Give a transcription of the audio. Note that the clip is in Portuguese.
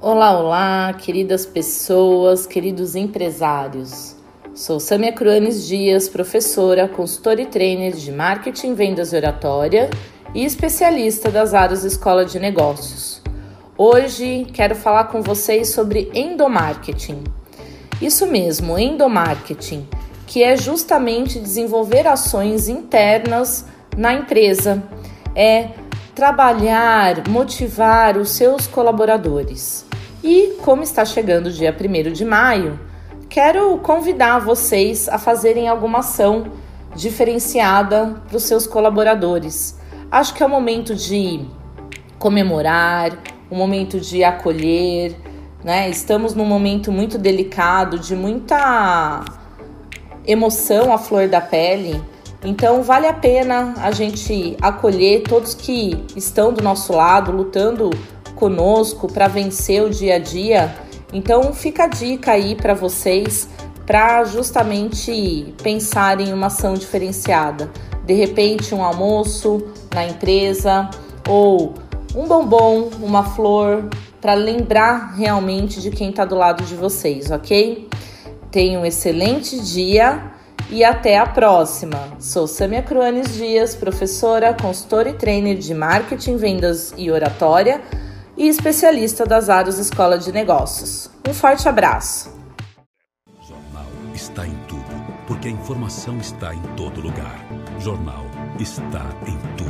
Olá, olá, queridas pessoas, queridos empresários. Sou Samia Cruanes Dias, professora, consultora e trainer de marketing, vendas e oratória e especialista das áreas Escola de Negócios. Hoje quero falar com vocês sobre endomarketing. Isso mesmo, endomarketing, que é justamente desenvolver ações internas na empresa, é trabalhar, motivar os seus colaboradores. E como está chegando o dia 1 de maio, quero convidar vocês a fazerem alguma ação diferenciada para os seus colaboradores. Acho que é o momento de comemorar, o momento de acolher, né? Estamos num momento muito delicado, de muita emoção à flor da pele. Então vale a pena a gente acolher todos que estão do nosso lado, lutando conosco para vencer o dia a dia. Então fica a dica aí para vocês para justamente pensar em uma ação diferenciada. De repente um almoço na empresa ou um bombom, uma flor para lembrar realmente de quem está do lado de vocês, ok? Tenha um excelente dia e até a próxima. Sou Samia Cruanes Dias, professora, consultora e trainer de marketing, vendas e oratória e especialista das áreas Escola de Negócios. Um forte abraço. Jornal está em tudo, porque a informação está em todo lugar. Jornal está em tudo.